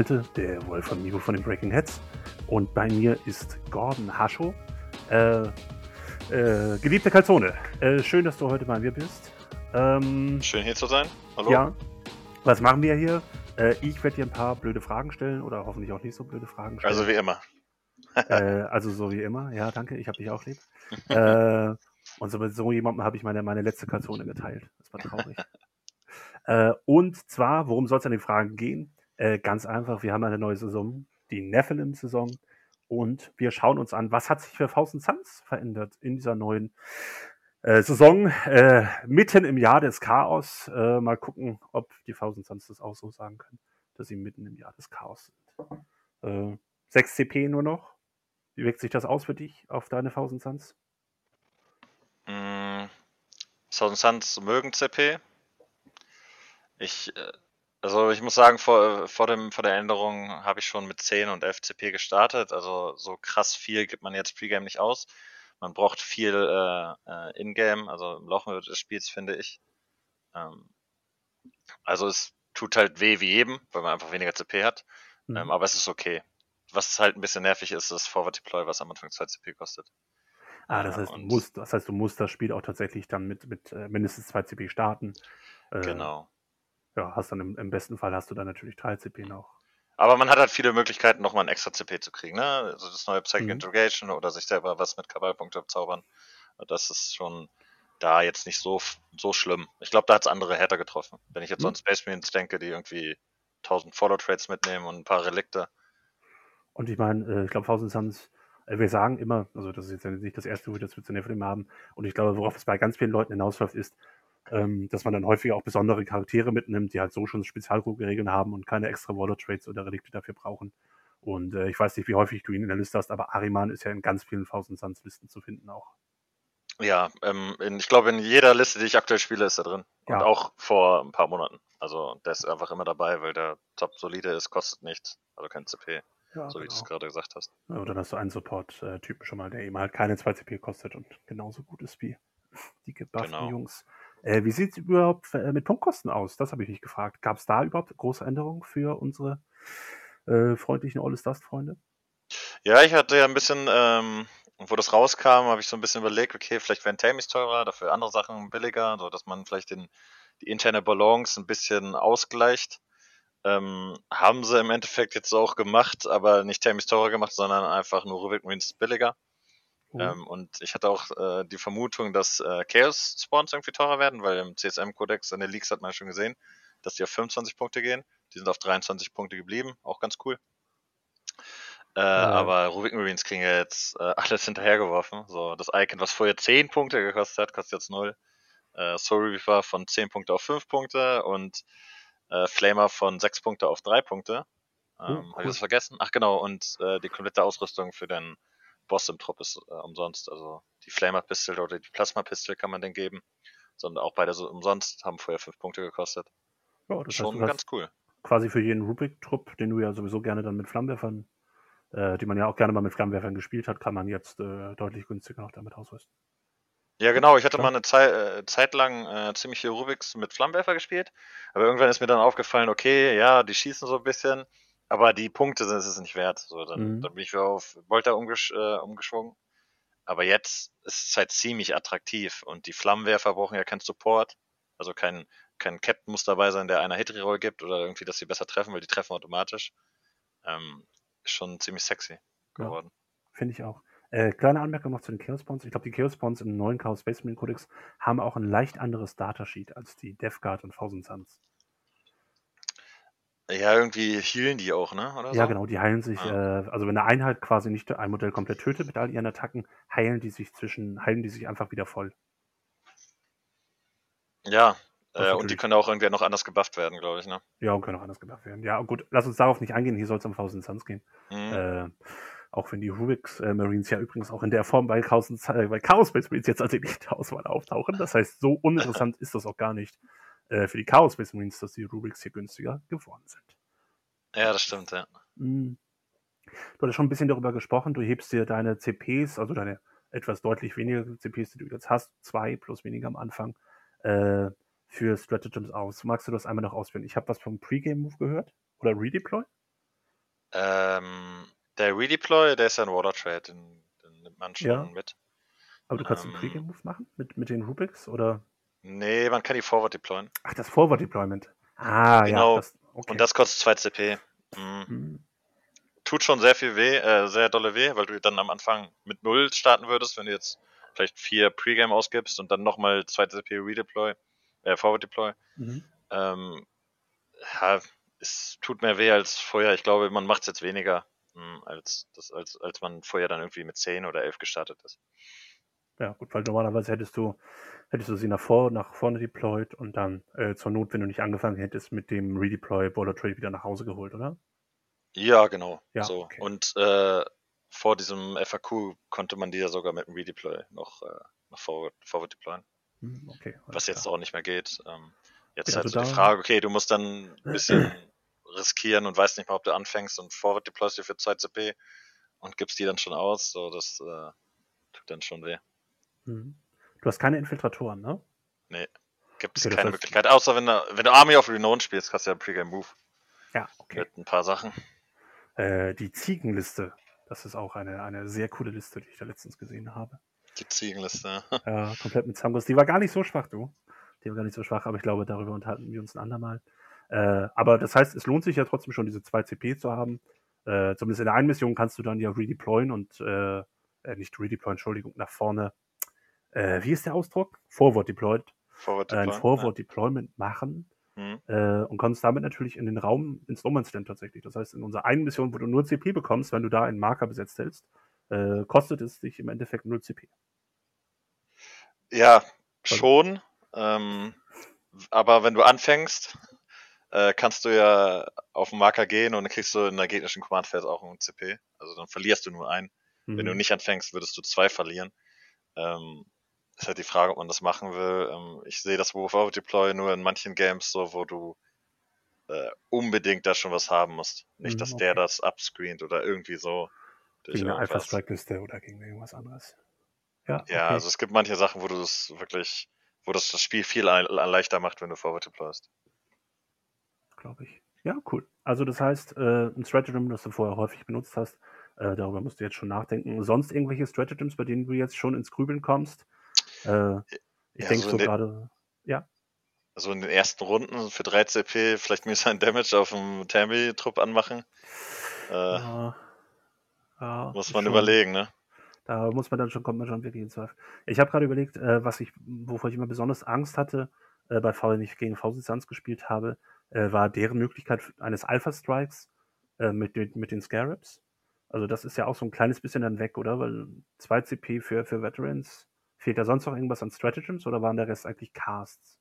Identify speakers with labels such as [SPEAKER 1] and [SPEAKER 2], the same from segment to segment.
[SPEAKER 1] Malte, der Wolf Mivo von den Breaking Heads und bei mir ist Gordon Hascho. Äh, äh, geliebte Calzone, äh, schön, dass du heute bei mir bist.
[SPEAKER 2] Ähm, schön hier zu sein. Hallo.
[SPEAKER 1] Ja, was machen wir hier? Äh, ich werde dir ein paar blöde Fragen stellen oder hoffentlich auch nicht so blöde Fragen stellen.
[SPEAKER 2] Also wie immer.
[SPEAKER 1] äh, also so wie immer, ja, danke, ich habe dich auch lieb. äh, und so so jemandem habe ich meine, meine letzte Calzone geteilt. Das war traurig. und zwar, worum soll es an den Fragen gehen? Äh, ganz einfach, wir haben eine neue Saison, die Nephilim-Saison. Und wir schauen uns an, was hat sich für Faust und Suns verändert in dieser neuen äh, Saison, äh, mitten im Jahr des Chaos. Äh, mal gucken, ob die Thousand Suns das auch so sagen können, dass sie mitten im Jahr des Chaos sind. 6 äh, CP nur noch. Wie wirkt sich das aus für dich auf deine Thousand Suns?
[SPEAKER 2] Mm, Thousand Suns mögen CP. Ich, äh, also ich muss sagen, vor, vor, dem, vor der Änderung habe ich schon mit 10 und 11 CP gestartet. Also so krass viel gibt man jetzt Pregame nicht aus. Man braucht viel äh, äh, Ingame, also im Laufe des Spiels, finde ich. Ähm, also es tut halt weh wie jedem, weil man einfach weniger CP hat. Mhm. Ähm, aber es ist okay. Was halt ein bisschen nervig ist, ist Forward Deploy, was am Anfang 2 CP kostet.
[SPEAKER 1] Ah, das heißt, du musst, das heißt, du musst das Spiel auch tatsächlich dann mit, mit äh, mindestens 2 CP starten.
[SPEAKER 2] Äh, genau.
[SPEAKER 1] Ja, hast dann im, im, besten Fall hast du dann natürlich 3 CP noch.
[SPEAKER 2] Aber man hat halt viele Möglichkeiten, nochmal ein extra CP zu kriegen, ne? Also das neue Psychic mhm. Interrogation oder sich selber was mit Kabalpunkte zaubern. Das ist schon da jetzt nicht so, so schlimm. Ich glaube, da hat es andere Hatter getroffen. Wenn ich jetzt mhm. an Space Marines denke, die irgendwie 1000 Follow-Trades mitnehmen und ein paar Relikte.
[SPEAKER 1] Und ich meine, äh, ich glaube, 1000 Suns äh, wir sagen immer, also das ist jetzt nicht das erste, wo wir das mit Nephilim haben, und ich glaube, worauf es bei ganz vielen Leuten hinausläuft, ist, ähm, dass man dann häufig auch besondere Charaktere mitnimmt, die halt so schon Spezialregeln haben und keine extra Waller-Trades oder Relikte dafür brauchen. Und äh, ich weiß nicht, wie häufig du ihn in der Liste hast, aber Ariman ist ja in ganz vielen Thousand Suns Listen zu finden auch.
[SPEAKER 2] Ja, ähm, in, ich glaube, in jeder Liste, die ich aktuell spiele, ist er drin. Ja. Und auch vor ein paar Monaten. Also der ist einfach immer dabei, weil der top solide ist, kostet nichts, also kein CP. Ja, so wie du es genau. gerade gesagt hast.
[SPEAKER 1] Ja, und dann hast du einen Support-Typen schon mal, der eben halt keine 2 CP kostet und genauso gut ist wie die gebufften genau. Jungs. Äh, wie sieht es überhaupt äh, mit Punktkosten aus? Das habe ich nicht gefragt. Gab es da überhaupt große Änderungen für unsere äh, freundlichen All Dust-Freunde?
[SPEAKER 2] Ja, ich hatte ja ein bisschen, ähm, wo das rauskam, habe ich so ein bisschen überlegt, okay, vielleicht wären Tamis teurer, dafür andere Sachen billiger, so dass man vielleicht den, die interne Balance ein bisschen ausgleicht. Ähm, haben sie im Endeffekt jetzt auch gemacht, aber nicht Tamis teurer gemacht, sondern einfach nur Rubik Marines billiger. Mhm. Ähm, und ich hatte auch äh, die Vermutung, dass äh, Chaos Spawns irgendwie teurer werden, weil im CSM-Kodex in den Leaks hat man schon gesehen, dass die auf 25 Punkte gehen. Die sind auf 23 Punkte geblieben, auch ganz cool. Äh, ja. Aber Rubik Marines kriegen ja jetzt äh, alles hinterhergeworfen. So, das Icon, was vorher 10 Punkte gekostet hat, kostet jetzt 0. Äh, Soul Reaper von 10 Punkte auf 5 Punkte und äh, Flamer von 6 Punkte auf 3 Punkte. Oh, ähm, cool. Habe ich das vergessen? Ach genau, und äh, die komplette Ausrüstung für den Boss im Trupp ist äh, umsonst. Also die Flamer Pistol oder die Plasma Pistol kann man den geben. Sondern auch beide so umsonst, haben vorher 5 Punkte gekostet. Ja, das Schon heißt, ganz cool.
[SPEAKER 1] Quasi für jeden Rubik-Trupp, den du ja sowieso gerne dann mit Flammenwerfern, äh, die man ja auch gerne mal mit Flammenwerfern gespielt hat, kann man jetzt äh, deutlich günstiger noch damit ausrüsten.
[SPEAKER 2] Ja, genau. Ich hatte mal eine Zeit, äh, Zeit lang äh, ziemlich viel Rubiks mit Flammenwerfer gespielt. Aber irgendwann ist mir dann aufgefallen, okay, ja, die schießen so ein bisschen, aber die Punkte sind es nicht wert. So, dann, mhm. dann bin ich wieder auf Volta umgesch äh, umgeschwungen. Aber jetzt ist es halt ziemlich attraktiv und die Flammenwerfer brauchen ja keinen Support. Also kein, kein Captain muss dabei sein, der einer Hit-Reroll gibt oder irgendwie, dass sie besser treffen, weil die treffen automatisch. Ähm, ist schon ziemlich sexy geworden.
[SPEAKER 1] Ja, Finde ich auch. Äh, kleine Anmerkung noch zu den Chaos Bonds. Ich glaube, die Chaos Bonds im neuen Chaos Space Marine Codex haben auch ein leicht anderes Datasheet als die Death Guard und Thousand Suns.
[SPEAKER 2] Ja, irgendwie healen die auch, ne?
[SPEAKER 1] Oder ja, so? genau, die heilen sich, ah. äh, also wenn eine Einheit quasi nicht ein Modell komplett tötet mit all ihren Attacken, heilen die sich zwischen, heilen die sich einfach wieder voll.
[SPEAKER 2] Ja, äh, und die können auch irgendwie noch anders gebufft werden, glaube ich, ne?
[SPEAKER 1] Ja, und können auch anders gebufft werden. Ja, gut, lass uns darauf nicht eingehen, hier soll es um Thousand Suns gehen. Mhm. Äh, auch wenn die Rubik's äh, Marines ja übrigens auch in der Form bei Chaos, äh, bei Chaos Space Marines jetzt als Elite-Auswahl auftauchen. Das heißt, so uninteressant ist das auch gar nicht äh, für die Chaos Space Marines, dass die Rubiks hier günstiger geworden sind.
[SPEAKER 2] Ja, das stimmt, ja.
[SPEAKER 1] Mhm. Du hattest schon ein bisschen darüber gesprochen, du hebst dir deine CPs, also deine etwas deutlich weniger CPs, die du jetzt hast, zwei plus weniger am Anfang, äh, für Stratagems aus? Magst du das einmal noch ausführen? Ich habe was vom Pre-Game-Move gehört. Oder Redeploy?
[SPEAKER 2] Ähm, der Redeploy, der ist ja ein Water Trade, den, den nimmt man schon
[SPEAKER 1] Ja.
[SPEAKER 2] mit.
[SPEAKER 1] Aber du kannst einen
[SPEAKER 2] Ähm.
[SPEAKER 1] Pre-Game-Move machen? Mit, mit den Rubiks? Oder?
[SPEAKER 2] Nee, man kann die Forward deployen.
[SPEAKER 1] Ach, das Forward-Deployment. Ah,
[SPEAKER 2] Genau.
[SPEAKER 1] ja. Das, okay.
[SPEAKER 2] Und das kostet 2 CP. Mhm.
[SPEAKER 1] Hm,
[SPEAKER 2] Tut schon sehr viel weh, äh, sehr dolle weh, weil du dann am Anfang mit 0 starten würdest, wenn du jetzt vielleicht 4 Pre-Game ausgibst und dann nochmal 2 CP Redeploy, äh, Forward Deploy.
[SPEAKER 1] mhm.
[SPEAKER 2] Ähm, ja, es tut mehr weh als vorher. Ich glaube, man macht es jetzt weniger, mh, als, das, als, als man vorher dann irgendwie mit 10 oder 11 gestartet ist.
[SPEAKER 1] Ja, gut, weil normalerweise hättest du, hättest du sie nach, vor, nach vorne deployed und dann äh, zur Not, wenn du nicht angefangen hättest, mit dem Redeploy Border Trade wieder nach Hause geholt, oder?
[SPEAKER 2] Ja, genau.
[SPEAKER 1] Ja,
[SPEAKER 2] so.
[SPEAKER 1] okay.
[SPEAKER 2] Und äh, vor diesem FAQ konnte man die ja sogar mit dem Redeploy noch, äh, noch forward, forward deployen,
[SPEAKER 1] Hm, okay.
[SPEAKER 2] was jetzt
[SPEAKER 1] klar.
[SPEAKER 2] auch nicht mehr geht. Ähm, jetzt
[SPEAKER 1] Ja,
[SPEAKER 2] ist halt
[SPEAKER 1] also
[SPEAKER 2] so die Frage, okay, du musst dann ein bisschen riskieren und weißt nicht mal, ob du anfängst und forward deployst dir für 2 CP und gibst die dann schon aus. So, das äh, tut dann schon weh.
[SPEAKER 1] Mhm. Du hast keine Infiltratoren, ne?
[SPEAKER 2] Gibt es
[SPEAKER 1] Okay,
[SPEAKER 2] keine Möglichkeit, außer wenn du, wenn du Army of Renown spielst, hast du ja einen Pre-Game Move
[SPEAKER 1] Ja, okay.
[SPEAKER 2] mit ein paar Sachen.
[SPEAKER 1] Äh, die Ziegenliste, das ist auch eine, eine sehr coole Liste, die ich da letztens gesehen habe.
[SPEAKER 2] Die Ziegenliste.
[SPEAKER 1] Ja, komplett mit Zangos. Die war gar nicht so schwach, du. Die war gar nicht so schwach, aber ich glaube, darüber unterhalten wir uns ein andermal. Äh, aber das heißt, es lohnt sich ja trotzdem schon, diese zwei CP zu haben. Äh, zumindest in der einen Mission kannst du dann ja redeployen und, äh, äh, nicht redeployen, Entschuldigung, nach vorne. Äh, wie ist der Ausdruck? Forward deployed.
[SPEAKER 2] Forward
[SPEAKER 1] Äh, ein
[SPEAKER 2] deployen,
[SPEAKER 1] Forward Deployment machen.
[SPEAKER 2] Mhm.
[SPEAKER 1] äh, und kommst damit natürlich in den Raum ins No Man's Land tatsächlich. Das heißt, in unserer einen Mission, wo du nur CP bekommst, wenn du da einen Marker besetzt hältst, äh, kostet es dich im Endeffekt 0 CP.
[SPEAKER 2] Ja, schon. Ähm, aber wenn du anfängst, äh, kannst du ja auf den Marker gehen und dann kriegst du in der gegnerischen Command Phase auch einen CP. Also dann verlierst du nur einen. Wenn du
[SPEAKER 1] Mhm.
[SPEAKER 2] nicht anfängst, würdest du zwei verlieren. Ähm, ist halt die Frage, ob man das machen will. Ähm, ich sehe das Forward Deploy nur in manchen Games so, wo du äh, unbedingt da schon was haben musst. Nicht,
[SPEAKER 1] Mhm,
[SPEAKER 2] dass der
[SPEAKER 1] okay.
[SPEAKER 2] das upscreent oder irgendwie so.
[SPEAKER 1] Gegen eine. Alpha-Strike-Liste oder gegen irgendwas anderes. Ja,
[SPEAKER 2] Ja,
[SPEAKER 1] okay.
[SPEAKER 2] also es gibt manche Sachen, wo du das wirklich, wo das das Spiel viel leichter macht, wenn du Forward deployst.
[SPEAKER 1] glaube ich. Ja, cool. Also das heißt, äh, ein Stratagem, das du vorher häufig benutzt hast, äh, darüber musst du jetzt schon nachdenken. Sonst irgendwelche Stratagems, bei denen du jetzt schon ins Grübeln kommst? Äh, ich
[SPEAKER 2] Ja,
[SPEAKER 1] denke
[SPEAKER 2] so
[SPEAKER 1] so
[SPEAKER 2] den-
[SPEAKER 1] gerade,
[SPEAKER 2] Also in den ersten Runden für 3 CP vielleicht mir sein Damage auf dem Tammy-Trupp anmachen. Äh,
[SPEAKER 1] ja, ja,
[SPEAKER 2] muss man
[SPEAKER 1] schon-
[SPEAKER 2] überlegen, ne?
[SPEAKER 1] Da muss man dann schon, kommt man schon wirklich ins Zweifel. Ich habe gerade überlegt, äh, was ich, wovor ich immer besonders Angst hatte, äh, bei V, wenn ich gegen V-Suns gespielt habe, äh, war deren Möglichkeit eines Alpha-Strikes äh, mit, den, mit den Scarabs. Also das ist ja auch so ein kleines bisschen dann weg, oder? Weil 2 CP für, für Veterans. Fehlt da sonst noch irgendwas an Stratagems oder waren der Rest eigentlich Casts?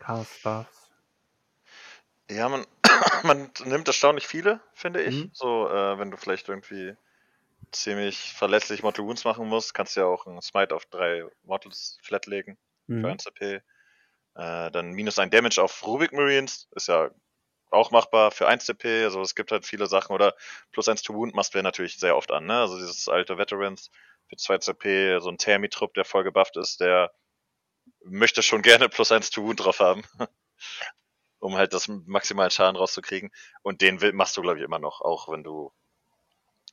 [SPEAKER 1] Casts, Buffs?
[SPEAKER 2] Ja, man, man nimmt erstaunlich viele, finde ich.
[SPEAKER 1] Mhm.
[SPEAKER 2] So, äh, wenn du vielleicht irgendwie ziemlich verlässlich Mortal Wounds machen musst, kannst du ja auch einen Smite auf drei Mortals flat legen für
[SPEAKER 1] Mhm.
[SPEAKER 2] 1 CP. Äh, dann minus ein Damage auf Rubik Marines, ist ja auch machbar für 1 CP. Also es gibt halt viele Sachen. Oder plus 1 to Wound machst du ja natürlich sehr oft an. Ne? Also dieses alte Veterans für 2 CP, so ein Thermi-Trupp, der voll gebufft ist, der möchte schon gerne plus 1 to Wound drauf haben. um halt das maximalen Schaden rauszukriegen. Und den machst du, glaube ich, immer noch, auch wenn du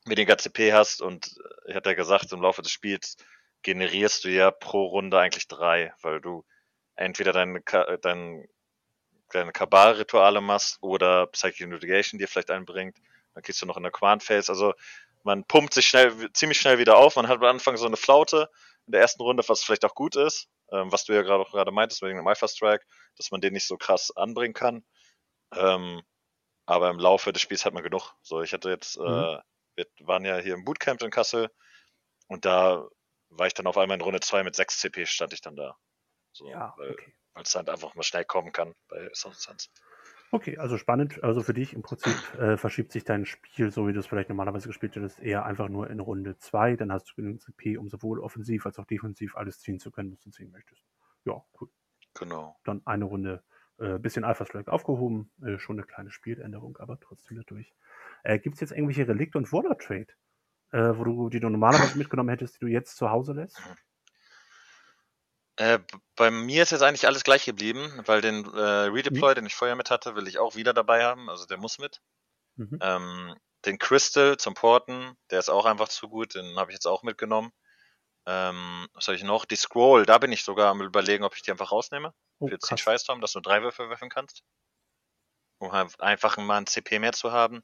[SPEAKER 2] weniger CP hast. Und äh, ich hatte ja gesagt, im Laufe des Spiels generierst du ja pro Runde eigentlich drei, weil du entweder deine, Ka- dein, deine Kabal-Rituale machst oder Psychic Navigation dir vielleicht einbringt. Dann kriegst du noch in der Command Phase. Also man pumpt sich schnell, ziemlich schnell wieder auf. Man hat am Anfang so eine Flaute in der ersten Runde, was vielleicht auch gut ist, ähm, was du ja gerade auch gerade meintest wegen dem Alpha Strike, dass man den nicht so krass anbringen kann. Ähm, aber im Laufe des Spiels hat man genug. So, ich hatte jetzt,
[SPEAKER 1] Mhm.
[SPEAKER 2] äh, wir waren ja hier im Bootcamp in Kassel und da war ich dann auf einmal in Runde 2 mit 6 CP stand ich dann da. So,
[SPEAKER 1] Ja,
[SPEAKER 2] weil
[SPEAKER 1] okay.
[SPEAKER 2] es halt einfach mal schnell kommen kann bei Suns.
[SPEAKER 1] Okay, also spannend. Also für dich im Prinzip äh, verschiebt sich dein Spiel, so wie du es vielleicht normalerweise gespielt hättest, eher einfach nur in Runde 2. Dann hast du genügend CP, um sowohl offensiv als auch defensiv alles ziehen zu können, was du ziehen möchtest. Ja, cool.
[SPEAKER 2] Genau.
[SPEAKER 1] Dann eine Runde äh, bisschen Alpha Strike aufgehoben. Äh, schon eine kleine Spieländerung, aber trotzdem dadurch. Äh, Gibt es jetzt irgendwelche Relikte und Water Trade, äh, wo du, die du normalerweise mitgenommen hättest, die du jetzt zu Hause lässt?
[SPEAKER 2] Äh, bei mir ist jetzt eigentlich alles gleich geblieben, weil den äh, Redeploy, mhm. den ich vorher mit hatte, will ich auch wieder dabei haben. Also der muss mit. Mhm. Ähm, den Crystal zum Porten, der ist auch einfach zu gut, den habe ich jetzt auch mitgenommen. Ähm, was habe ich noch? Die Scroll, da bin ich sogar am überlegen, ob ich die einfach rausnehme. Oh, für den Schweißturm, dass du drei Würfel werfen kannst. Um einfach mal ein CP mehr zu haben.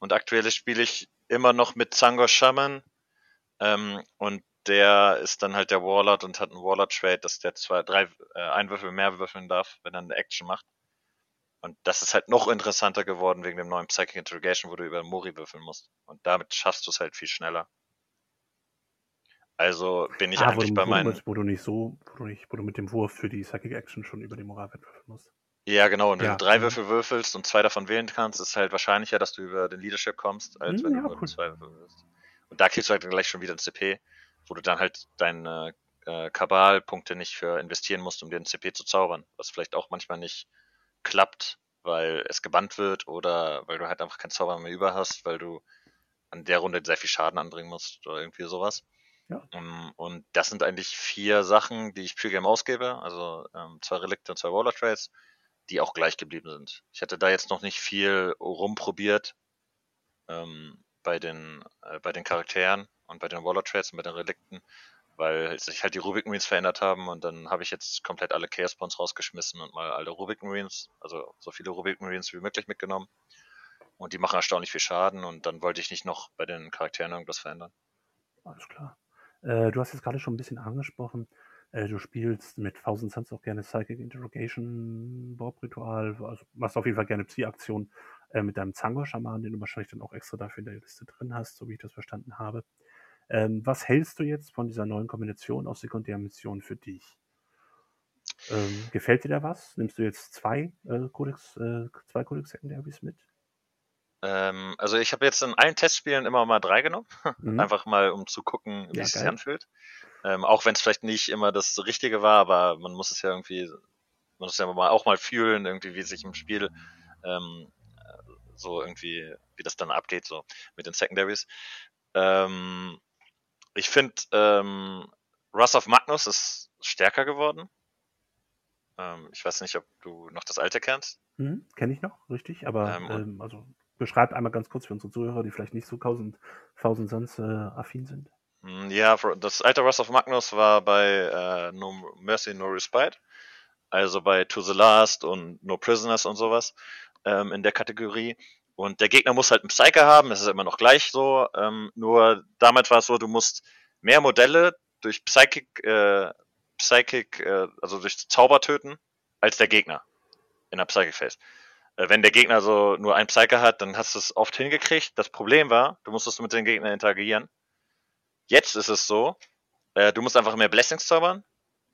[SPEAKER 2] Und aktuell spiele ich immer noch mit Zango Shaman. Ähm, und der ist dann halt der Warlord und hat einen Warlord-Trade, dass der zwei, drei, äh, ein Würfel mehr würfeln darf, wenn er eine Action macht. Und das ist halt noch interessanter geworden wegen dem neuen Psychic Interrogation, wo du über Mori würfeln musst. Und damit schaffst du es halt viel schneller. Also bin ich ah, eigentlich bei meinen.
[SPEAKER 1] Wo du nicht so, wo du nicht, wo du mit dem Wurf für die Psychic Action schon über die Moral würfeln musst.
[SPEAKER 2] Ja, genau. Und wenn ja. du drei Würfel würfelst und zwei davon wählen kannst, ist halt wahrscheinlicher, dass du über den Leadership kommst, als hm, wenn ja, du nur cool. zwei Würfel würfelst. Und da kriegst du halt dann gleich schon wieder ein CP, wo du dann halt deine äh, Kabal-Punkte nicht für investieren musst, um dir ein CP zu zaubern. Was vielleicht auch manchmal nicht klappt, weil es gebannt wird oder weil du halt einfach keinen Zauber mehr über hast, weil du an der Runde sehr viel Schaden anbringen musst oder irgendwie sowas. Ja. Um, ähm, und das sind eigentlich vier Sachen, die ich Pre-Game ausgebe, also ähm, zwei Relikte und zwei Roller Trades, die auch gleich geblieben sind. Ich hatte da jetzt noch nicht viel rumprobiert ähm, bei den äh, bei den Charakteren und bei den Roller Trades und bei den Relikten, weil sich halt die Rubik Marines verändert haben und dann habe ich jetzt komplett alle Chaos Bonds rausgeschmissen und mal alle Rubik Marines, also so viele Rubik Marines wie möglich mitgenommen. Und die machen erstaunlich viel Schaden und dann wollte ich nicht noch bei den Charakteren irgendwas verändern.
[SPEAKER 1] Alles klar. Äh, du hast jetzt gerade schon ein bisschen angesprochen, äh, du spielst mit Thousand Suns auch gerne Psychic Interrogation, Bob Ritual, also machst auf jeden Fall gerne Psi-Aktion äh, mit deinem Zango-Schaman, den du wahrscheinlich dann auch extra dafür in der Liste drin hast, so wie ich das verstanden habe. Ähm, was hältst du jetzt von dieser neuen Kombination aus Sekundärmissionen für dich? Ähm, gefällt dir da was? Nimmst du jetzt zwei äh, Codex, äh, zwei Codex Secondaries mit?
[SPEAKER 2] Ähm, also ich habe jetzt in allen Testspielen immer mal drei genommen, mhm. einfach mal um zu gucken, wie ja, es sich anfühlt. Ähm, auch wenn es vielleicht nicht immer das Richtige war, aber man muss es ja irgendwie, man muss es ja auch mal fühlen, irgendwie wie sich im Spiel ähm, so irgendwie, wie das dann abgeht, so mit den Secondaries. Ähm, ich finde, ähm, Russ of Magnus ist stärker geworden. Ähm, ich weiß nicht, ob du noch das alte kennst.
[SPEAKER 1] Hm, Kenne ich noch, richtig, aber ähm, ähm, also beschreibt einmal ganz kurz für unsere Zuhörer, die vielleicht nicht so tausend, tausend Sons äh, affin sind.
[SPEAKER 2] Hm, ja, das alte Russ of Magnus war bei äh, No Mercy, No Respite. Also bei To the Last und No Prisoners und sowas ähm, in der Kategorie. Und der Gegner muss halt einen Psyker haben, das ist immer noch gleich so. Ähm, nur damals war es so, du musst mehr Modelle durch Psychic, äh, Psychic, äh, also durch Zauber töten, als der Gegner in der Psychic Phase. Äh, wenn der Gegner so nur einen Psyker hat, dann hast du es oft hingekriegt. Das Problem war, du musstest mit den Gegnern interagieren. Jetzt ist es so, äh, du musst einfach mehr Blessings zaubern,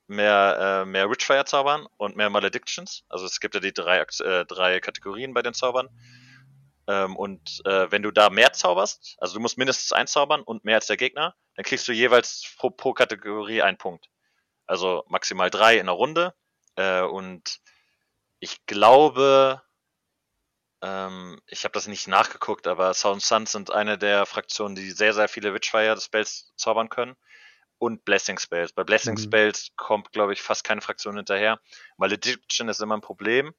[SPEAKER 2] mehr, äh, mehr Witchfire zaubern und mehr Maledictions. Also es gibt ja die drei, äh, drei Kategorien bei den Zaubern. Ähm, und äh, wenn du da mehr zauberst, also du musst mindestens eins zaubern und mehr als der Gegner, dann kriegst du jeweils pro, pro Kategorie einen Punkt. Also maximal drei in der Runde. Äh, und ich glaube, ähm, ich habe das nicht nachgeguckt, aber Sound Suns sind eine der Fraktionen, die sehr, sehr viele Witchfire Spells zaubern können. Und Blessing Spells. Bei Blessing mhm. Spells kommt, glaube ich, fast keine Fraktion hinterher. Malediction ist immer ein Problem.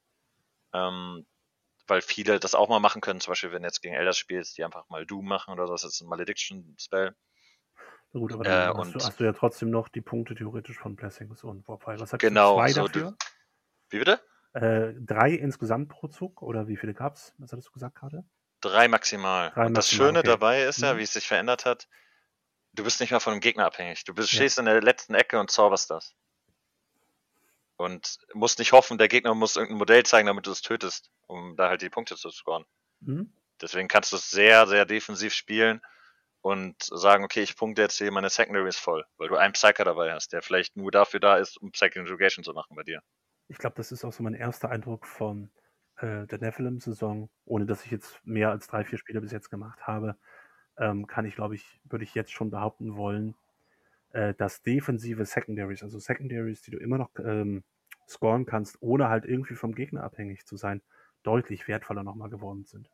[SPEAKER 2] Ähm, weil viele das auch mal machen können. Zum Beispiel, wenn du jetzt gegen Elders spielst, die einfach mal Doom machen oder so, das ist ein Malediction-Spell.
[SPEAKER 1] Na gut, aber dann äh, hast, du, hast, du, ja trotzdem noch die Punkte theoretisch von Blessings und Warfire.
[SPEAKER 2] Was hast genau, du? Zwei so dafür? Du, wie bitte?
[SPEAKER 1] Äh, drei insgesamt pro Zug oder wie viele gab's? Was hattest du gesagt gerade?
[SPEAKER 2] Drei maximal. Drei und das Schöne okay. dabei ist ja, mhm. wie es sich verändert hat, du bist nicht mehr von dem Gegner abhängig. Du bist, ja. stehst in der letzten Ecke und zauberst das. Und musst nicht hoffen, der Gegner muss irgendein Modell zeigen, damit du es tötest, um da halt die Punkte zu scoren. Mhm. Deswegen kannst du es sehr, sehr defensiv spielen und sagen, okay, ich punkte jetzt hier meine Secondaries voll, weil du einen Psyker dabei hast, der vielleicht nur dafür da ist, um Psychic Interrogation zu machen bei dir.
[SPEAKER 1] Ich glaube, das ist auch so mein erster Eindruck von äh, der Nephilim-Saison, ohne dass ich jetzt mehr als drei, vier Spiele bis jetzt gemacht habe, ähm, kann ich, glaube ich, würde ich jetzt schon behaupten wollen, äh, dass defensive Secondaries, also Secondaries, die du immer noch ähm, scoren kannst, ohne halt irgendwie vom Gegner abhängig zu sein, deutlich wertvoller nochmal geworden sind.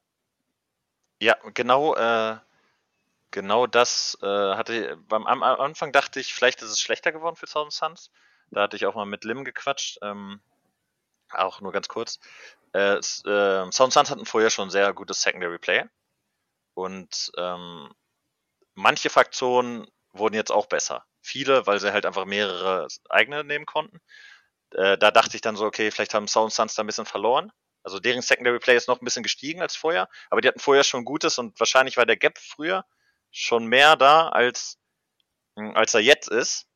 [SPEAKER 2] Ja, genau, äh, genau das äh, hatte beim am Anfang dachte ich, vielleicht ist es schlechter geworden für Thousand Suns, Da hatte ich auch mal mit Lim gequatscht. Ähm, auch nur ganz kurz. Äh, äh, Sound Suns hatten vorher schon sehr gutes Secondary Play. Und ähm, manche Fraktionen wurden jetzt auch besser. Viele, weil sie halt einfach mehrere eigene nehmen konnten. Äh, da dachte ich dann so, okay, vielleicht haben Sound Suns da ein bisschen verloren. Also deren Secondary Play ist noch ein bisschen gestiegen als vorher, aber die hatten vorher schon Gutes und wahrscheinlich war der Gap früher schon mehr da, als, hm, als er jetzt ist.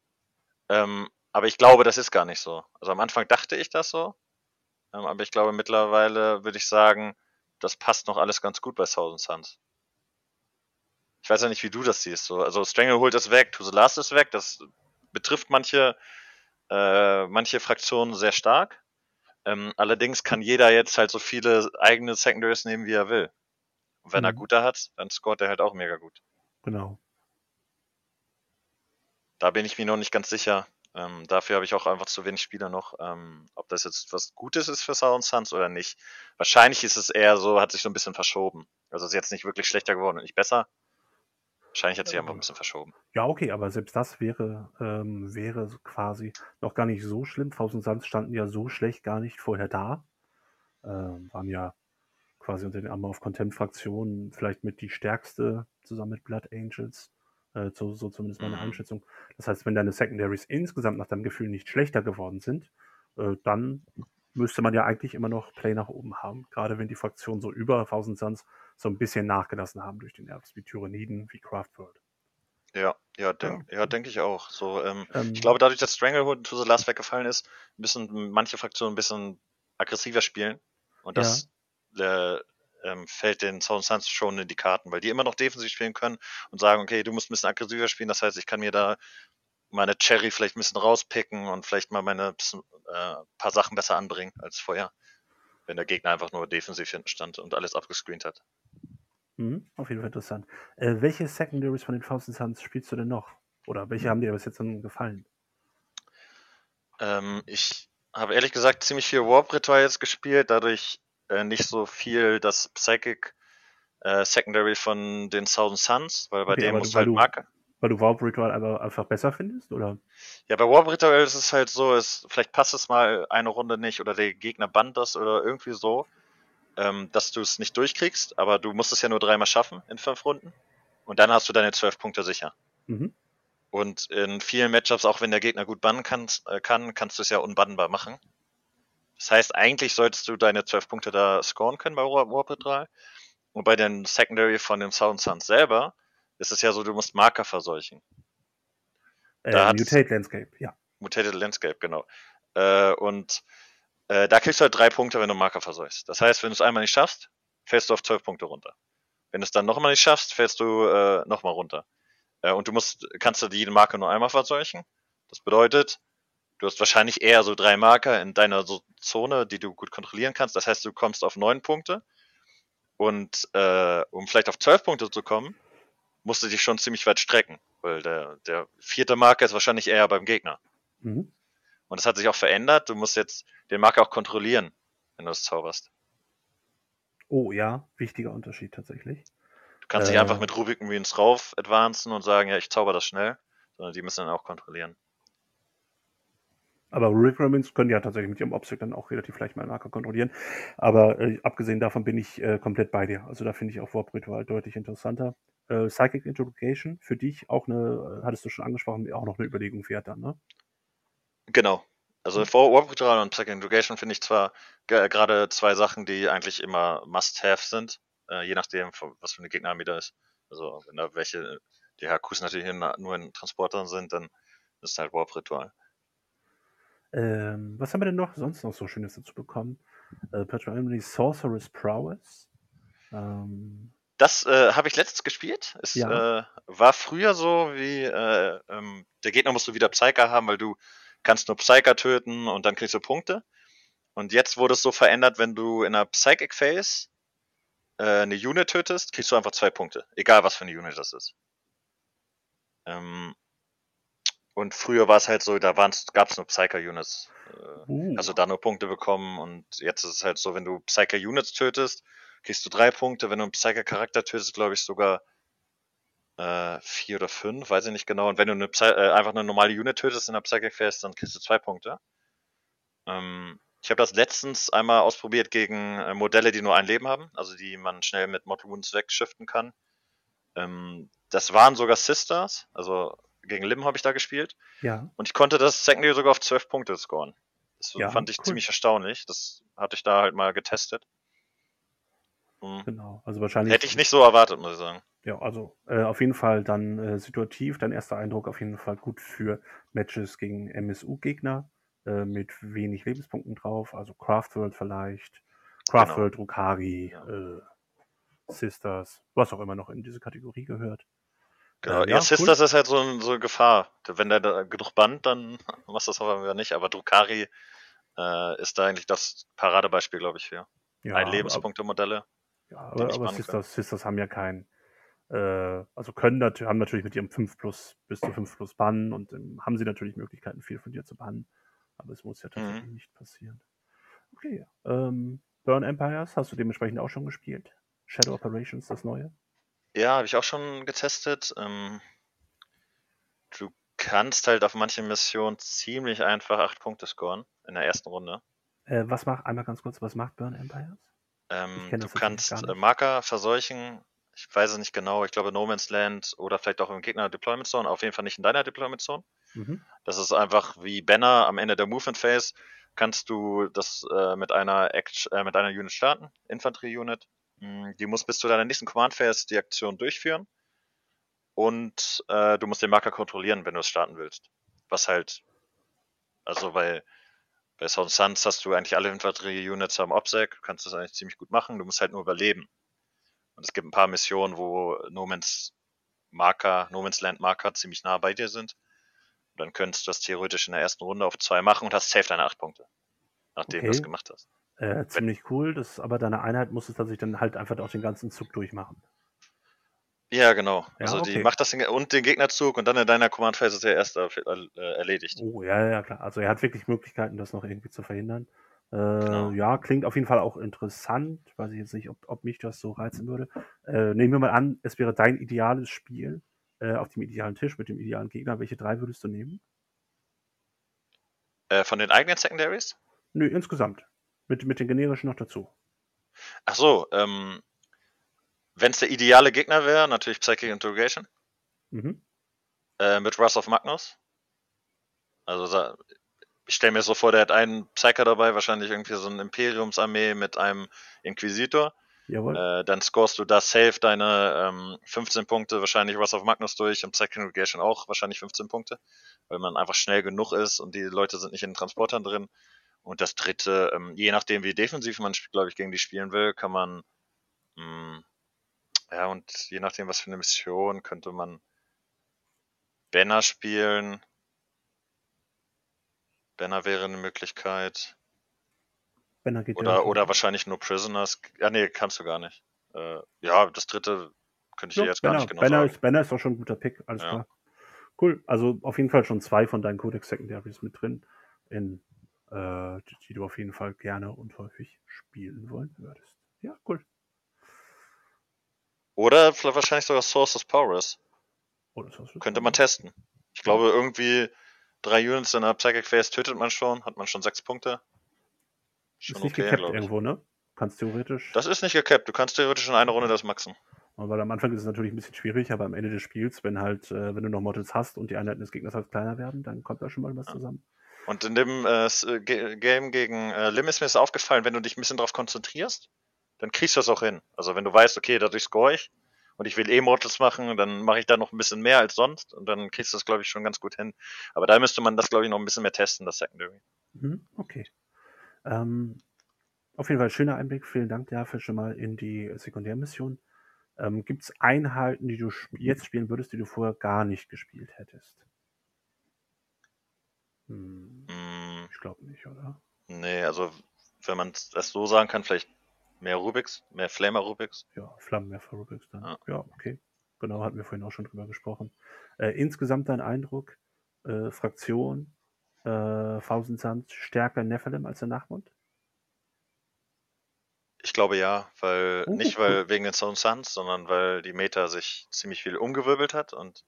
[SPEAKER 2] Ähm, aber ich glaube, das ist gar nicht so. Also am Anfang dachte ich das so, ähm, aber ich glaube mittlerweile würde ich sagen, das passt noch alles ganz gut bei Thousand Suns. Ich weiß ja nicht, wie du das siehst. So. Also Stranglehold ist weg, To the Last ist weg. Das betrifft manche, äh, manche Fraktionen sehr stark. Ähm, allerdings kann jeder jetzt halt so viele eigene Secondaries nehmen, wie er will. Und wenn mhm. er gute hat, dann scoret er halt auch mega gut.
[SPEAKER 1] Genau.
[SPEAKER 2] Da bin ich mir noch nicht ganz sicher. Ähm, dafür habe ich auch einfach zu wenig Spieler noch, ähm, ob das jetzt was Gutes ist für Sound Suns oder nicht. Wahrscheinlich ist es eher so, hat sich so ein bisschen verschoben. Also ist jetzt nicht wirklich schlechter geworden und nicht besser. Wahrscheinlich hat sich einfach ein bisschen verschoben.
[SPEAKER 1] Ja, okay, aber selbst das wäre, ähm, wäre quasi noch gar nicht so schlimm. Thousand Suns standen ja so schlecht gar nicht vorher da. Ähm, waren ja quasi unter den Arm of Contempt-Fraktionen vielleicht mit die stärkste zusammen mit Blood Angels. Äh, so, so zumindest meine mhm. Einschätzung. Das heißt, wenn deine Secondaries insgesamt nach deinem Gefühl nicht schlechter geworden sind, äh, dann müsste man ja eigentlich immer noch Play nach oben haben. Gerade wenn die Fraktionen so über Thousand Suns so ein bisschen nachgelassen haben durch den Nervs, wie Tyranniden, wie Craftworld.
[SPEAKER 2] Ja, ja, denk, ja. ja denke ich auch. So, ähm, ähm, ich glaube, dadurch, dass Stranglehold to the Last weggefallen ist, müssen manche Fraktionen ein bisschen aggressiver spielen. Und das ja. äh, ähm, fällt den Sound Suns schon in die Karten, weil die immer noch defensiv spielen können und sagen, okay, du musst ein bisschen aggressiver spielen, das heißt, ich kann mir da meine Cherry vielleicht ein bisschen rauspicken und vielleicht mal meine bisschen, äh, paar Sachen besser anbringen als vorher, wenn der Gegner einfach nur defensiv hinten stand und alles abgescreent hat.
[SPEAKER 1] Mhm, auf jeden Fall interessant. Äh, welche Secondaries von den Thousand Suns spielst du denn noch? Oder welche haben dir bis jetzt dann gefallen?
[SPEAKER 2] Ähm, ich habe ehrlich gesagt ziemlich viel Warp Ritual jetzt gespielt, dadurch äh, nicht so viel das Psychic äh, Secondary von den Thousand Suns, weil bei okay, dem musst du halt Marke.
[SPEAKER 1] Weil du Warp Ritual einfach, einfach besser findest, oder?
[SPEAKER 2] Ja, bei Warp Ritual ist es halt so, es, vielleicht passt es mal eine Runde nicht oder der Gegner bannt das oder irgendwie so, ähm, dass du es nicht durchkriegst, aber du musst es ja nur dreimal schaffen in fünf Runden und dann hast du deine zwölf Punkte sicher. Mhm. Und in vielen Matchups, auch wenn der Gegner gut bannen kann, äh, kann kannst du es ja unbannbar machen. Das heißt, eigentlich solltest du deine 12 Punkte da scoren können bei Warped 3. Und bei den Secondary von dem Sound Suns selber ist es ja so, du musst Marker verseuchen.
[SPEAKER 1] Äh, Mutate Landscape, ja.
[SPEAKER 2] Mutated Landscape, genau. Äh, und äh, da kriegst du halt drei Punkte, wenn du Marker verseuchst. Das heißt, wenn du es einmal nicht schaffst, fällst du auf 12 Punkte runter. Wenn du es dann nochmal nicht schaffst, fällst du äh, nochmal runter. Äh, und du musst, kannst du jede Marke nur einmal verseuchen. Das bedeutet, Du hast wahrscheinlich eher so drei Marker in deiner so Zone, die du gut kontrollieren kannst. Das heißt, du kommst auf neun Punkte. Und äh, um vielleicht auf zwölf Punkte zu kommen, musst du dich schon ziemlich weit strecken, weil der, der vierte Marker ist wahrscheinlich eher beim Gegner. Mhm. Und das hat sich auch verändert. Du musst jetzt den Marker auch kontrollieren, wenn du es zauberst.
[SPEAKER 1] Oh ja, wichtiger Unterschied tatsächlich.
[SPEAKER 2] Du kannst äh, nicht einfach mit Rubik Rubiken rauf advancen und sagen, ja, ich zauber das schnell, sondern die müssen dann auch kontrollieren.
[SPEAKER 1] Aber Requirements können ja tatsächlich mit ihrem Object dann auch relativ leicht mal Marker kontrollieren. Aber äh, abgesehen davon bin ich äh, komplett bei dir. Also da finde ich auch Warp Ritual deutlich interessanter. Äh, Psychic Interrogation für dich auch eine, äh, hattest du schon angesprochen, auch noch eine Überlegung wert dann, ne?
[SPEAKER 2] Genau. Also mhm. Warp Ritual und Psychic Interrogation finde ich zwar gerade zwei Sachen, die eigentlich immer Must-Have sind, äh, je nachdem, was für eine Gegnerarmee da ist. Also wenn da welche, die Hakus natürlich nur in Transportern sind, dann ist halt Warp Ritual.
[SPEAKER 1] Ähm, was haben wir denn noch sonst noch so Schönes dazu bekommen? Äh, Patrick Emily Sorceress Prowess.
[SPEAKER 2] Ähm, das äh, habe ich letztens gespielt. Es ja. äh, war früher so, wie äh, ähm, der Gegner musst du wieder Psyker haben, weil du kannst nur Psyker töten und dann kriegst du Punkte. Und jetzt wurde es so verändert, wenn du in einer Psychic Phase äh, eine Unit tötest, kriegst du einfach zwei Punkte. Egal was für eine Unit das ist. Ähm, und früher war es halt so, da gab es nur Psyker-Units. Äh, uh. Also da nur Punkte bekommen. Und jetzt ist es halt so, wenn du Psyker-Units tötest, kriegst du drei Punkte. Wenn du einen Psyker-Charakter tötest, glaube ich sogar äh, vier oder fünf, weiß ich nicht genau. Und wenn du eine Psy äh, einfach eine normale Unit tötest in der Psychic Phase, dann kriegst du zwei Punkte. Ähm, ich habe das letztens einmal ausprobiert gegen äh, Modelle, die nur ein Leben haben, also die man schnell mit Mortal Wounds wegshiften kann. Ähm, das waren sogar Sisters, also gegen Lim habe ich da gespielt.
[SPEAKER 1] Ja.
[SPEAKER 2] Und ich konnte das Secondary sogar auf zwölf Punkte scoren. Das
[SPEAKER 1] Ja,
[SPEAKER 2] fand ich
[SPEAKER 1] cool.
[SPEAKER 2] ziemlich erstaunlich. Das hatte ich da halt mal getestet. Hm.
[SPEAKER 1] Genau. Also wahrscheinlich.
[SPEAKER 2] Hätte ich nicht so erwartet, muss ich sagen.
[SPEAKER 1] Ja, also äh, auf jeden Fall dann äh, situativ. Dein erster Eindruck auf jeden Fall gut für Matches gegen MSU-Gegner äh, mit wenig Lebenspunkten drauf. Also Craftworld vielleicht. Craftworld, Drukari,
[SPEAKER 2] Ja.
[SPEAKER 1] äh, Sisters, was auch immer noch in diese Kategorie gehört.
[SPEAKER 2] Genau.
[SPEAKER 1] Äh,
[SPEAKER 2] ja,
[SPEAKER 1] ja,
[SPEAKER 2] Sisters ist halt so, ein, so eine Gefahr. Wenn der da genug bannt, dann machst du das aber wieder nicht. Aber Drukari äh, ist da eigentlich das Paradebeispiel, glaube ich, für.
[SPEAKER 1] Ja,
[SPEAKER 2] Ein Lebenspunkte-Modelle.
[SPEAKER 1] Ja, aber, aber Sisters, Sisters haben ja kein, äh, also können nat haben natürlich mit ihrem 5 plus bis zu 5 plus bannen und ähm, haben sie natürlich Möglichkeiten, viel von dir zu bannen. Aber es muss ja tatsächlich
[SPEAKER 2] Mhm.
[SPEAKER 1] nicht passieren. Okay, ähm, Burn Empires hast du dementsprechend auch schon gespielt. Shadow Operations, das neue.
[SPEAKER 2] Ja, habe ich auch schon getestet. Ähm, du kannst halt auf manchen Missionen ziemlich einfach acht Punkte scoren in der ersten Runde.
[SPEAKER 1] Äh, was macht, einmal ganz kurz, was macht Burn Empires?
[SPEAKER 2] Ähm, du kannst äh. Marker verseuchen. Ich weiß es nicht genau. Ich glaube No Man's Land oder vielleicht auch im Gegner Deployment Zone. Auf jeden Fall nicht in deiner Deployment Zone.
[SPEAKER 1] Mhm.
[SPEAKER 2] Das ist einfach wie Banner am Ende der Movement Phase. Kannst du das äh, mit einer Act äh, mit einer Unit starten, Infanterie Unit. Mm, Die muss bis zu deiner nächsten Command Phase die Aktion durchführen. Und äh, du musst den Marker kontrollieren, wenn du es starten willst. Was halt, also bei, bei Sound Suns hast du eigentlich alle Infanterie-Units am OPSEC, kannst das eigentlich ziemlich gut machen, du musst halt nur überleben. Und es gibt ein paar Missionen, wo No Man's Marker, No Man's Land Marker ziemlich nah bei dir sind. Und dann könntest du das theoretisch in der ersten Runde auf zwei machen und hast safe deine acht Punkte. Nachdem du
[SPEAKER 1] Okay.
[SPEAKER 2] es gemacht hast.
[SPEAKER 1] Äh, ziemlich cool, das aber deine Einheit muss es tatsächlich dann halt einfach auch den ganzen Zug durchmachen.
[SPEAKER 2] Ja, genau.
[SPEAKER 1] Ja,
[SPEAKER 2] also die
[SPEAKER 1] okay.
[SPEAKER 2] macht das den, und den Gegnerzug und dann in deiner Command Phase ist er erst äh, erledigt.
[SPEAKER 1] Oh, ja, ja, klar. Also er hat wirklich Möglichkeiten, das noch irgendwie zu verhindern. Äh,
[SPEAKER 2] Genau.
[SPEAKER 1] Ja, klingt auf jeden Fall auch interessant. Weiß ich jetzt nicht, ob, ob mich das so reizen würde. Äh, nehmen wir mal an, es wäre dein ideales Spiel äh, auf dem idealen Tisch mit dem idealen Gegner. Welche drei würdest du nehmen?
[SPEAKER 2] Äh, von den eigenen Secondaries?
[SPEAKER 1] Nö, insgesamt. Mit, mit den generischen noch dazu.
[SPEAKER 2] Ach so, ähm, wenn es der ideale Gegner wäre, natürlich Psychic Interrogation
[SPEAKER 1] Mhm.
[SPEAKER 2] äh, mit Wrath of Magnus. Also sa- ich stelle mir so vor, der hat einen Psyker dabei, wahrscheinlich irgendwie so eine Imperiumsarmee mit einem Inquisitor.
[SPEAKER 1] Jawohl.
[SPEAKER 2] Äh, dann scorest du da safe deine ähm, 15 Punkte, wahrscheinlich Wrath of Magnus durch und Psychic Interrogation auch wahrscheinlich 15 Punkte, weil man einfach schnell genug ist und die Leute sind nicht in den Transportern drin. Und das dritte, ähm, je nachdem wie defensiv man, glaube ich, gegen die spielen will, kann man, mh, ja, und je nachdem, was für eine Mission, könnte man Banner spielen. Banner wäre eine Möglichkeit.
[SPEAKER 1] Benner geht
[SPEAKER 2] Oder,
[SPEAKER 1] ja.
[SPEAKER 2] oder wahrscheinlich nur Prisoners. Ja, nee, kannst du gar nicht. Äh, ja, das dritte könnte ich dir jetzt gar
[SPEAKER 1] Benner,
[SPEAKER 2] nicht genau
[SPEAKER 1] Benner,
[SPEAKER 2] sagen.
[SPEAKER 1] ist, Benner ist doch schon ein guter Pick, alles
[SPEAKER 2] Ja.
[SPEAKER 1] klar. Cool, also auf jeden Fall schon zwei von deinen Codex Secondaries mit drin, in, äh, die, du auf jeden Fall gerne und häufig spielen wollen würdest. Ja, cool.
[SPEAKER 2] Oder vielleicht wahrscheinlich sogar Source of Powers.
[SPEAKER 1] Oh, das hast du
[SPEAKER 2] Könnte man testen. Ich glaube, irgendwie drei Units in der Psychic Phase tötet man schon, hat man schon sechs Punkte. Schon
[SPEAKER 1] Ist nicht
[SPEAKER 2] okay,
[SPEAKER 1] gecapped irgendwo, ne? Kannst theoretisch.
[SPEAKER 2] Das ist nicht gecapped. Du kannst theoretisch in einer Runde das maxen.
[SPEAKER 1] Weil am Anfang ist es natürlich ein bisschen schwierig, aber am Ende des Spiels, wenn halt, äh, wenn du noch Models hast und die Einheiten des Gegners halt kleiner werden, dann kommt da schon mal was
[SPEAKER 2] Ja.
[SPEAKER 1] zusammen.
[SPEAKER 2] Und in dem äh, äh, Game gegen äh, Lim ist mir das aufgefallen, wenn du dich ein bisschen darauf konzentrierst, dann kriegst du das auch hin. Also wenn du weißt, okay, dadurch score ich und ich will eh Mortals machen, dann mache ich da noch ein bisschen mehr als sonst und dann kriegst du das, glaube ich, schon ganz gut hin. Aber da müsste man das, glaube ich, noch ein bisschen mehr testen, das Secondary.
[SPEAKER 1] Mhm, okay. Ähm, auf jeden Fall schöner Einblick. Vielen Dank dafür schon mal in die Sekundärmission. Ähm, Gibt es Einheiten, die du jetzt spielen würdest, die du vorher gar nicht gespielt hättest? Hm,
[SPEAKER 2] Mm,
[SPEAKER 1] ich glaube nicht, oder?
[SPEAKER 2] nee, also wenn man das so sagen kann, vielleicht mehr Rubiks, mehr Flamer Rubiks.
[SPEAKER 1] Ja, Flammenwerfer Rubiks dann.
[SPEAKER 2] Ja.
[SPEAKER 1] Ja. okay. Genau, hatten wir vorhin auch schon drüber gesprochen. Äh, insgesamt dein Eindruck, äh, Fraktion, äh, Suns stärker Nephilim als der Nachmund?
[SPEAKER 2] Ich glaube ja, weil
[SPEAKER 1] Oh,
[SPEAKER 2] nicht
[SPEAKER 1] cool.
[SPEAKER 2] weil wegen den Stone Suns, sondern weil die Meta sich ziemlich viel umgewirbelt hat und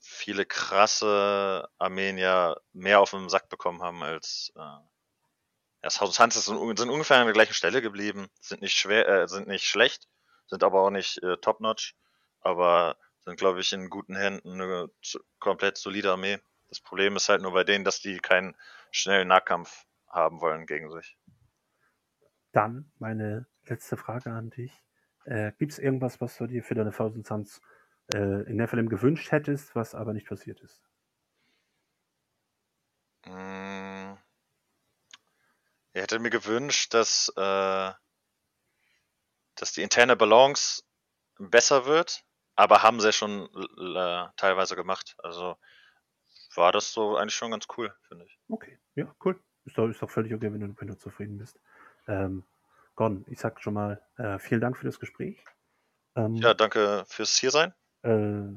[SPEAKER 2] viele krasse Armeen ja mehr auf den Sack bekommen haben als äh, ja, Stone Suns sind, sind ungefähr an der gleichen Stelle geblieben, sind nicht schwer, äh, sind nicht schlecht, sind aber auch nicht äh, top-notch, aber sind glaube ich in guten Händen eine komplett solide Armee. Das Problem ist halt nur bei denen, dass die keinen schnellen Nahkampf haben wollen gegen sich.
[SPEAKER 1] Dann meine letzte Frage an dich. Äh, Gibt es irgendwas, was du dir für deine Thousand Suns äh, in Nephilim gewünscht hättest, was aber nicht passiert ist?
[SPEAKER 2] Mm. Ich hätte mir gewünscht, dass, äh, dass die interne Balance besser wird, aber haben sie ja schon l- teilweise gemacht. Also war das so eigentlich schon ganz cool, finde ich.
[SPEAKER 1] Okay, ja, cool. Ist doch, ist doch völlig okay, wenn du, wenn du zufrieden bist. Ähm, Gordon, ich sag schon mal äh, vielen Dank für das Gespräch. Ähm,
[SPEAKER 2] Ja, danke fürs hier sein.
[SPEAKER 1] Äh, äh,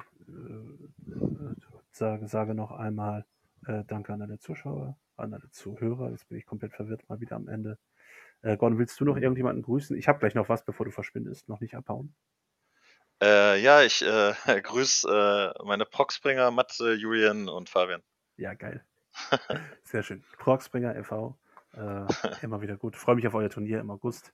[SPEAKER 1] sage, sage noch einmal äh, Danke an alle Zuschauer, an alle Zuhörer. Jetzt bin ich komplett verwirrt mal wieder am Ende. Äh, Gordon, willst du noch irgendjemanden grüßen? Ich habe gleich noch was, bevor du verschwindest. Noch nicht abhauen.
[SPEAKER 2] Äh, ja, ich äh, grüße äh, meine Proxbringer, Matze, Julian und Fabian.
[SPEAKER 1] Ja, geil. Sehr schön. Proxbringer e.V. Äh, immer wieder gut. Freue mich auf euer Turnier im August.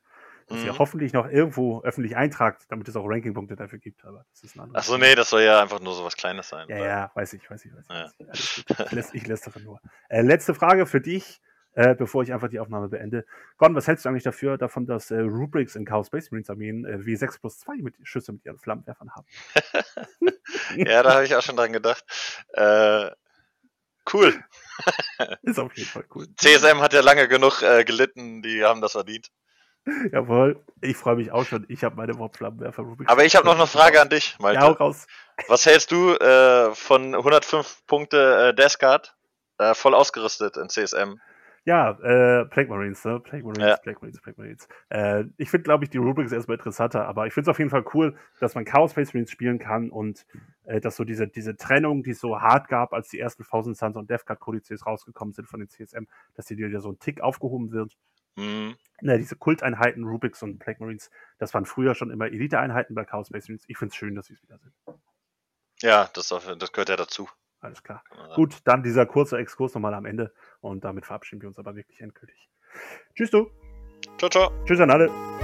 [SPEAKER 1] Ihr
[SPEAKER 2] Mhm.
[SPEAKER 1] hoffentlich noch irgendwo öffentlich eintragt, damit es auch Rankingpunkte dafür gibt. Aber das ist ein anderes
[SPEAKER 2] Achso, nee, das soll ja einfach nur so was Kleines sein.
[SPEAKER 1] Ja,
[SPEAKER 2] weil-
[SPEAKER 1] ja, weiß ich, weiß ich, weiß ich.
[SPEAKER 2] Ja.
[SPEAKER 1] Ich. Ich, lässt, ich lästere nur. Äh, letzte Frage für dich, äh, bevor ich einfach die Aufnahme beende. Gordon, was hältst du eigentlich dafür, davon, dass äh, Rubrics in Chaos Space Marines Armeen äh, W6 plus 2 mit Schüsse mit ihren Flammenwerfern haben?
[SPEAKER 2] ja, da habe ich auch schon dran gedacht. Äh, cool.
[SPEAKER 1] Ist auf jeden Fall cool.
[SPEAKER 2] CSM hat ja lange genug äh, gelitten, die haben das verdient.
[SPEAKER 1] Jawohl, ich freue mich auch schon. Ich habe meine Mob-Flammenwerfer Rubrics.
[SPEAKER 2] Aber ich habe noch eine Frage an dich, Malte.
[SPEAKER 1] Ja, raus.
[SPEAKER 2] Was hältst du äh, von 105 Punkte äh, Death Guard äh, voll ausgerüstet in CSM?
[SPEAKER 1] Ja, äh, Plague Marines, ne? Plague Marines,
[SPEAKER 2] Ja.
[SPEAKER 1] Plague Marines, Plague Marines. Äh, ich finde, glaube ich, die Rubrics erstmal interessanter, aber ich finde es auf jeden Fall cool, dass man Chaos Space Marines spielen kann und äh, dass so diese, diese Trennung, die es so hart gab, als die ersten Thousand Suns und Death Guard Kodizes rausgekommen sind von den CSM, dass die wieder so ein Tick aufgehoben wird.
[SPEAKER 2] Hm,
[SPEAKER 1] Ne, diese Kulteinheiten, Rubrics und Plague Marines, das waren früher schon immer Elite-Einheiten bei Chaos Space Marines. Ich finde es schön, dass sie es wieder sind.
[SPEAKER 2] ja, das, das gehört ja dazu.
[SPEAKER 1] Alles klar. Gut, dann dieser kurze Exkurs nochmal am Ende und damit verabschieden wir uns aber wirklich endgültig. Tschüss du.
[SPEAKER 2] Ciao, ciao.
[SPEAKER 1] Tschüss an alle.